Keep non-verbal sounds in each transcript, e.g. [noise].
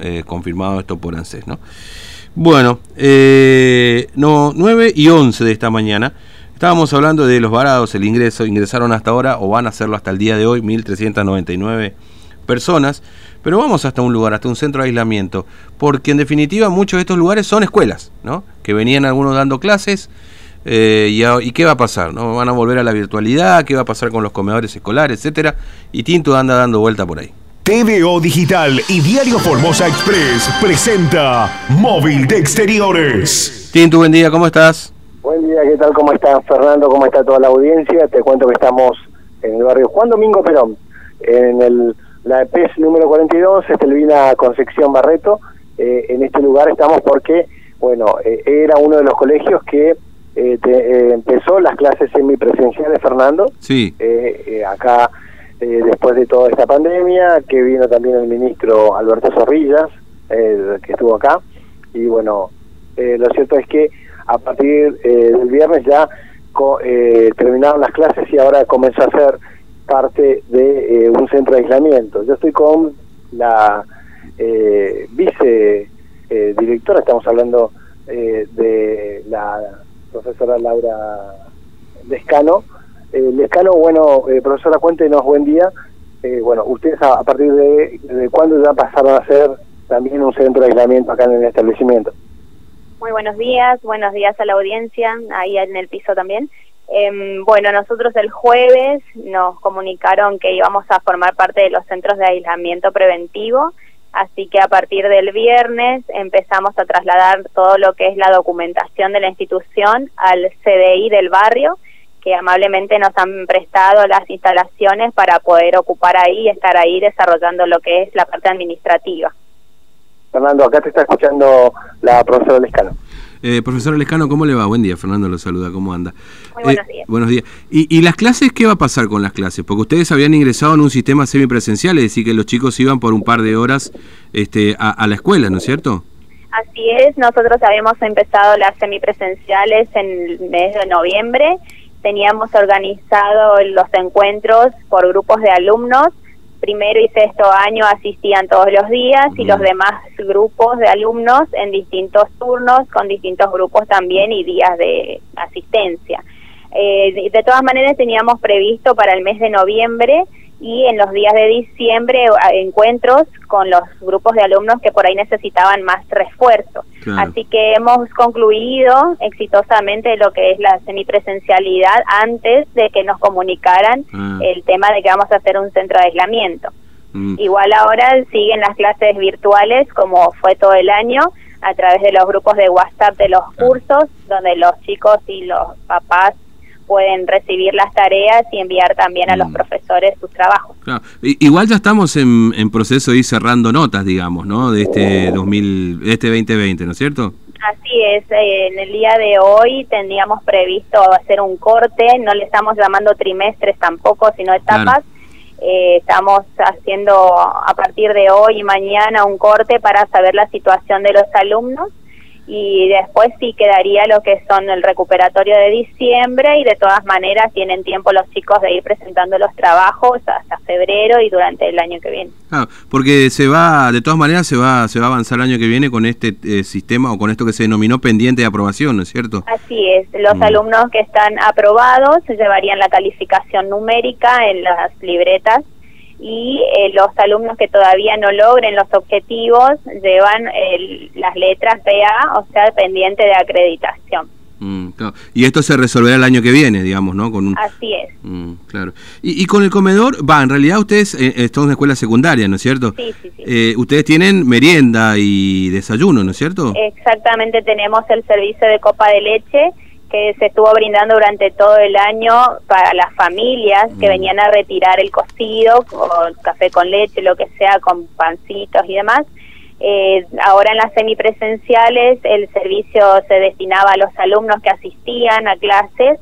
Eh, confirmado esto por ANSES, ¿no? Bueno, eh, no, 9 y 11 de esta mañana. Estábamos hablando de los varados, el ingreso. Ingresaron hasta ahora, o van a hacerlo hasta el día de hoy, 1.399 personas. Pero vamos hasta un lugar, hasta un centro de aislamiento. Porque en definitiva muchos de estos lugares son escuelas, ¿no? Que venían algunos dando clases. Eh, y, y, qué va a pasar? ¿no? ¿Van a volver a la virtualidad? ¿Qué va a pasar con los comedores escolares, etcétera? Y Tinto anda dando vuelta por ahí. TVO Digital y Diario Formosa Express presenta Móvil de Exteriores. Tinto, buen día, ¿cómo estás? Buen día, ¿qué tal? ¿Cómo estás, Fernando? ¿Cómo está toda la audiencia? Te cuento que estamos en el barrio Juan Domingo Perón, en el, la EPES número 42, Estelvina Concepción Barreto. Eh, en este lugar estamos porque, bueno, eh, era uno de los colegios que eh, te, empezó las clases semipresenciales, Fernando. Sí. acá eh, después de toda esta pandemia, que vino también el ministro Alberto Zorrillas, eh, que estuvo acá, y bueno, eh, lo cierto es que a partir del viernes ya terminaron las clases y ahora comenzó a ser parte de un centro de aislamiento. Yo estoy con la vice directora, estamos hablando de la profesora Laura Descano, eh, Lescano, bueno, eh, profesora, cuéntenos, buen día. Eh, bueno, ustedes a, partir de, de cuándo ya pasaron a ser también un centro de aislamiento acá en el establecimiento. Muy buenos días, buenos días a la audiencia, ahí en el piso también. Eh, bueno, nosotros el jueves nos comunicaron que íbamos a formar parte de los centros de aislamiento preventivo, así que a partir del viernes empezamos a trasladar todo lo que es la documentación de la institución al CDI del barrio que amablemente nos han prestado las instalaciones para poder ocupar ahí y estar ahí desarrollando lo que es la parte administrativa. Fernando, acá te está escuchando la profesora Lescano. Eh, profesor Lescano, ¿cómo le va? Buen día, Fernando lo saluda, ¿cómo anda? Muy buenos eh, días. Buenos días. ¿Y, ¿Y, las clases qué va a pasar con las clases? Porque ustedes habían ingresado en un sistema semipresencial, es decir, que los chicos iban por un par de horas este, a, a la escuela, ¿no es cierto? Así es, nosotros habíamos empezado las semipresenciales en el mes de noviembre teníamos organizado los encuentros por grupos de alumnos. Primero y sexto año asistían todos los días y los demás grupos de alumnos en distintos turnos, con distintos grupos también y días de asistencia. Eh, de todas maneras teníamos previsto para el mes de noviembre y en los días de diciembre encuentros con los grupos de alumnos que por ahí necesitaban más refuerzo. Así que hemos concluido exitosamente lo que es la semipresencialidad antes de que nos comunicaran ah. el tema de que vamos a hacer un centro de aislamiento. Mm. Igual ahora siguen las clases virtuales como fue todo el año a través de los grupos de WhatsApp de los cursos, donde los chicos y los papás pueden recibir las tareas y enviar también a los mm. profesores sus trabajos. Igual ya estamos en, en, proceso de ir cerrando notas, digamos, ¿no? De este 2000, de este 2020, ¿no es cierto? Así es, en el día de hoy tendríamos previsto hacer un corte, no le estamos llamando trimestres tampoco, sino etapas. Eh, estamos haciendo a partir de hoy y mañana un corte para saber la situación de los alumnos y después sí quedaría lo que son el recuperatorio de diciembre y de todas maneras tienen tiempo los chicos de ir presentando los trabajos hasta febrero y durante el año que viene. Ah, porque se va, de todas maneras se va, se va a avanzar el año que viene con este eh, sistema o con esto que se denominó pendiente de aprobación, ¿no es cierto? Así es, los mm. alumnos que están aprobados llevarían la calificación numérica en las libretas y eh, los alumnos que todavía no logren los objetivos llevan las letras PA, o sea, pendiente de acreditación. Mm, y esto se resolverá el año que viene, digamos, ¿no? Con Así es. Mm, claro. Y, con el comedor, va, en realidad ustedes eh, están en escuela secundaria, ¿no es cierto? Sí, sí, sí. Eh, ustedes tienen merienda y desayuno, ¿no es cierto? Exactamente, tenemos el servicio de copa de leche que se estuvo brindando durante todo el año para las familias que mm. venían a retirar el cocido, o café con leche, lo que sea, con pancitos y demás. Eh, ahora en las semipresenciales el servicio se destinaba a los alumnos que asistían a clases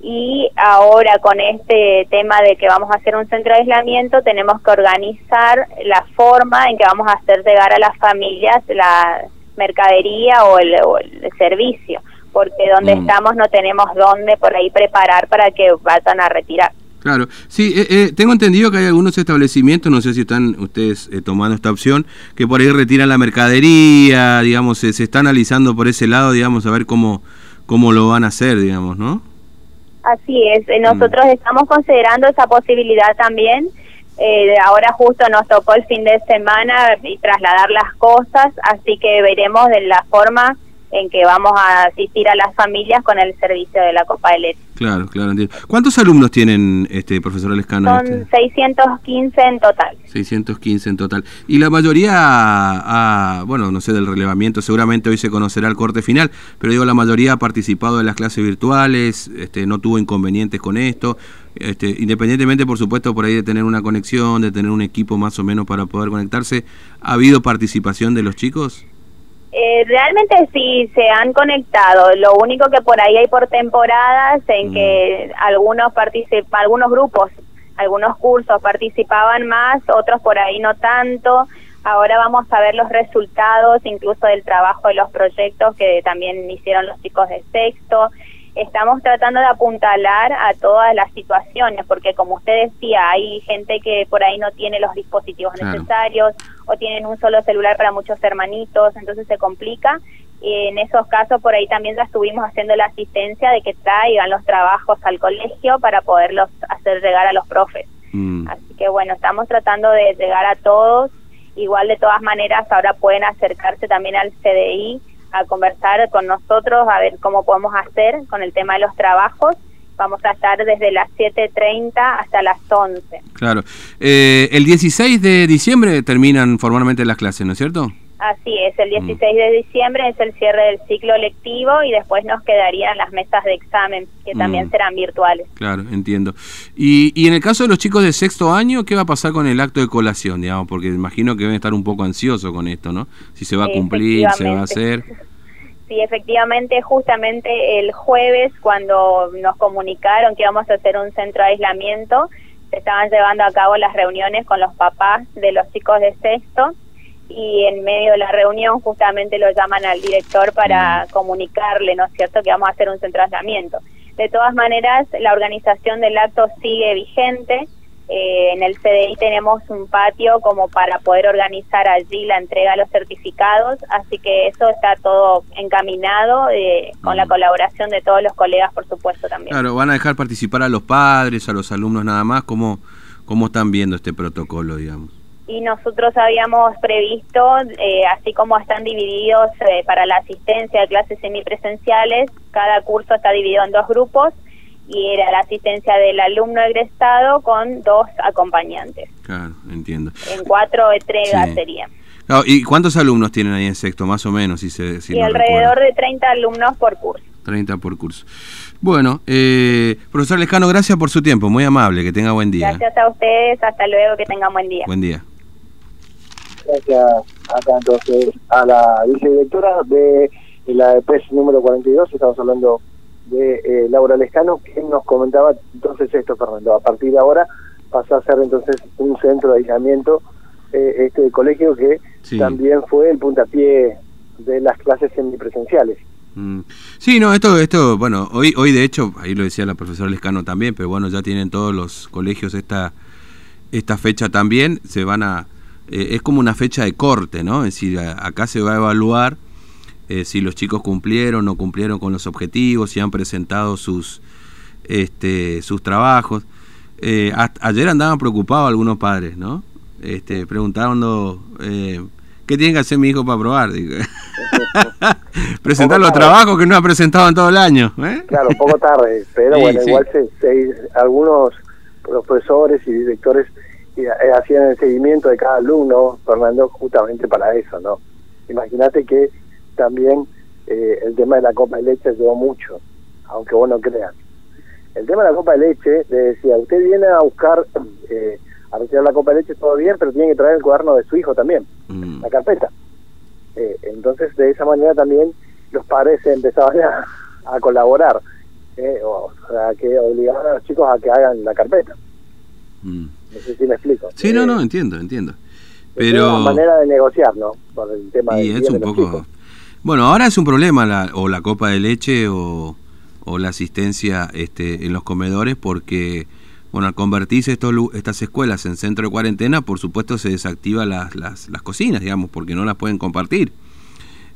y ahora con este tema de que vamos a hacer un centro de aislamiento tenemos que organizar la forma en que vamos a hacer llegar a las familias la mercadería o el servicio porque donde mm. estamos no tenemos dónde por ahí preparar para que vayan a retirar. Claro, sí, eh, eh, tengo entendido que hay algunos establecimientos, no sé si están ustedes eh, tomando esta opción, que por ahí retiran la mercadería, digamos, se, se está analizando por ese lado, digamos, a ver cómo, cómo lo van a hacer, digamos, ¿no? Así es, eh, nosotros estamos considerando esa posibilidad también. Eh, ahora justo nos tocó el fin de semana y trasladar las cosas, así que veremos de la forma en que vamos a asistir a las familias con el servicio de la Copa de Leche. Claro, claro, entiendo. ¿Cuántos alumnos tienen, este profesor Lescano? Son este? 615 en total. 615 en total. Y la mayoría, ah, bueno, no sé del relevamiento, seguramente hoy se conocerá el corte final, pero digo, la mayoría ha participado de las clases virtuales, este, no tuvo inconvenientes con esto, este, independientemente, por supuesto, por ahí de tener una conexión, de tener un equipo más o menos para poder conectarse, ¿ha habido participación de los chicos? Eh, realmente sí se han conectado. Lo único que por ahí hay por temporadas en Mm. que algunos participan, algunos grupos, algunos cursos participaban más, otros por ahí no tanto. Ahora vamos a ver los resultados, incluso del trabajo de los proyectos que también hicieron los chicos de sexto. Estamos tratando de apuntalar a todas las situaciones, porque como usted decía, hay gente que por ahí no tiene los dispositivos Claro. necesarios o tienen un solo celular para muchos hermanitos, entonces se complica. Y en esos casos por ahí también ya estuvimos haciendo la asistencia de que traigan los trabajos al colegio para poderlos hacer llegar a los profes. Mm. Así que bueno, estamos tratando de llegar a todos. Igual de todas maneras ahora pueden acercarse también al CDI a conversar con nosotros, a ver cómo podemos hacer con el tema de los trabajos. Vamos a estar desde las 7.30 hasta las 11. Claro. Eh, el 16 de diciembre terminan formalmente las clases, ¿no es cierto? Así es, el 16 de diciembre es el cierre del ciclo lectivo y después nos quedarían las mesas de examen, que también Mm. serán virtuales. Claro, entiendo. Y, y en el caso de los chicos de sexto año, ¿qué va a pasar con el acto de colación, digamos? Porque imagino que deben estar un poco ansiosos con esto, ¿no? Si se va a cumplir, se va a hacer. [laughs] Sí, efectivamente, justamente el jueves cuando nos comunicaron que íbamos a hacer un centro de aislamiento, se estaban llevando a cabo las reuniones con los papás de los chicos de sexto y en medio de la reunión justamente lo llaman al director para comunicarle, ¿no es cierto?, que vamos a hacer un de aislamiento. De todas maneras, la organización del acto sigue vigente. Eh, en el CDI tenemos un patio como para poder organizar allí la entrega de los certificados, así que eso está todo encaminado eh, con la Mm. colaboración de todos los colegas, por supuesto, también. Claro, van a dejar participar a los padres, a los alumnos nada más. ¿Cómo, cómo están viendo este protocolo, digamos? Y nosotros habíamos previsto, eh, así como están divididos eh, para la asistencia de clases semipresenciales, cada curso está dividido en dos grupos y era la asistencia del alumno egresado con dos acompañantes. Claro, entiendo. En cuatro entregas Sí. serían. Claro, ¿Y cuántos alumnos tienen ahí en sexto, más o menos, si se si y no alrededor recuerdo? de 30 alumnos por curso. 30 por curso. Bueno, eh, profesor Lescano, gracias por su tiempo, muy amable, que tenga buen día. Gracias a ustedes, hasta luego, que tengan buen día. Buen día. Gracias acá entonces a la vicedirectora de la EPES número 42, estamos hablando de eh, Laura Lescano, que nos comentaba entonces esto, Fernando. A partir de ahora pasa a ser entonces un centro de aislamiento eh, este colegio que Sí. también fue el puntapié de las clases semipresenciales. Mm. Sí, no, esto, esto, bueno, hoy, hoy de hecho, ahí lo decía la profesora Lescano también, pero bueno, ya tienen todos los colegios esta, esta fecha también, se van a, eh, es como una fecha de corte, ¿no? Es decir, acá se va a evaluar eh, si los chicos cumplieron o cumplieron con los objetivos, si han presentado sus, este, sus trabajos. Eh, ayer andaban preocupados algunos padres, ¿no? Este, preguntando, eh, ¿qué tiene que hacer mi hijo para probar? [laughs] Presentar los tarde. trabajos que no ha presentado en todo el año. ¿eh? Claro, poco tarde, pero [laughs] Sí, bueno, sí. igual se, se- algunos profesores y directores eh, hacían el seguimiento de cada alumno, Fernando, justamente para eso, ¿no? Imagínate que también eh, el tema de la copa de leche ayudó mucho, aunque vos no creas. El tema de la copa de leche, le decía, usted viene a buscar, eh, a retirar la copa de leche, todo bien, pero tiene que traer el cuaderno de su hijo también Mm, la carpeta. Eh, entonces, de esa manera también los padres se empezaban a, a colaborar, eh, o sea, que obligaban a los chicos a que hagan la carpeta. mm. No sé si me explico. Sí, no, no, entiendo, entiendo. es Pero... una manera de negociar, ¿no? Por el tema Y es un poco... chicos. Bueno, ahora es un problema la, o la copa de leche o, o la asistencia este, en los comedores porque Bueno, al convertirse estos, estas escuelas en centro de cuarentena, por supuesto se desactivan las, las, las cocinas, digamos, porque no las pueden compartir.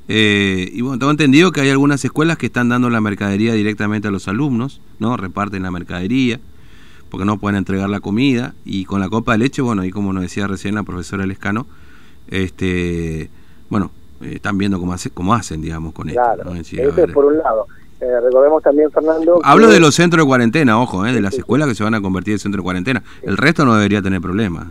Eh, y bueno, tengo entendido que hay algunas escuelas que están dando la mercadería directamente a los alumnos, ¿no? Reparten la mercadería, porque no pueden entregar la comida. Y con la copa de leche, bueno, ahí como nos decía recién la profesora Lescano, este, bueno, eh, están viendo cómo, hace, cómo hacen, digamos, con Claro, esto. eso es por un lado. Eh, recordemos también, Fernando... Hablo que- de los centros de cuarentena, ojo, eh, de las escuelas que se van a convertir en centro de cuarentena. El resto no debería tener problemas.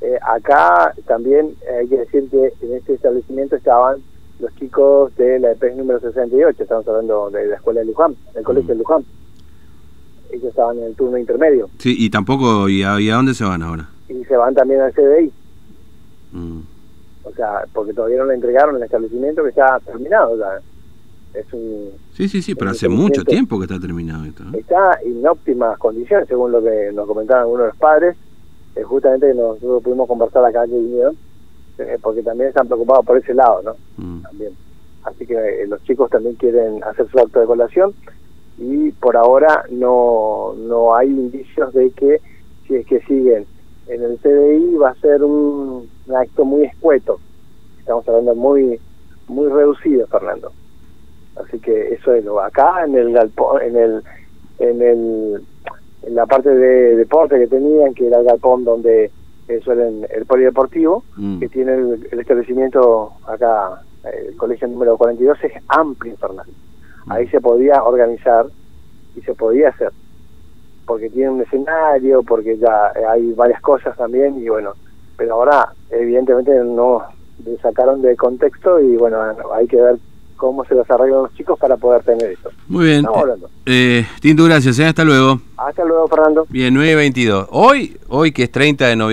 Eh, acá también eh, hay que decir que en este establecimiento estaban los chicos de la EPES número 68, estamos hablando de la escuela de Luján, del colegio de Luján. Ellos estaban en el turno intermedio Sí, y tampoco, ¿y a, y a dónde se van ahora? y se van también al CDI, Mm. o sea, porque todavía no le entregaron el establecimiento que está terminado, sea, es un, Sí, sí, sí, pero hace mucho tiempo que está terminado esto. ¿eh? está en óptimas condiciones, según lo que nos comentaban algunos de los padres, eh, justamente nosotros pudimos conversar acá que vinieron, eh, porque también están preocupados por ese lado, ¿no? Mm. también. Así que eh, los chicos también quieren hacer su acto de colación y por ahora no, no hay indicios de que si es que siguen en el CDI va a ser un, un acto muy escueto. Estamos hablando muy muy reducido, Fernando. Así que eso es lo acá en el galpón, en el en el en la parte de deporte que tenían, que era el galpón donde eh, suelen el polideportivo, Mm. que tiene el, el establecimiento acá, el colegio número 42, es amplio, Fernando. Ahí se podía organizar y se podía hacer, porque tiene un escenario, porque ya hay varias cosas también, y bueno, pero ahora evidentemente no le sacaron de contexto y bueno, hay que ver cómo se los arreglan los chicos para poder tener eso. Muy bien. Estamos hablando. Eh, Tinto, gracias. ¿eh? Hasta luego. Hasta luego, Fernando. Bien, 9 y 22. Hoy, hoy que es 30 de noviembre.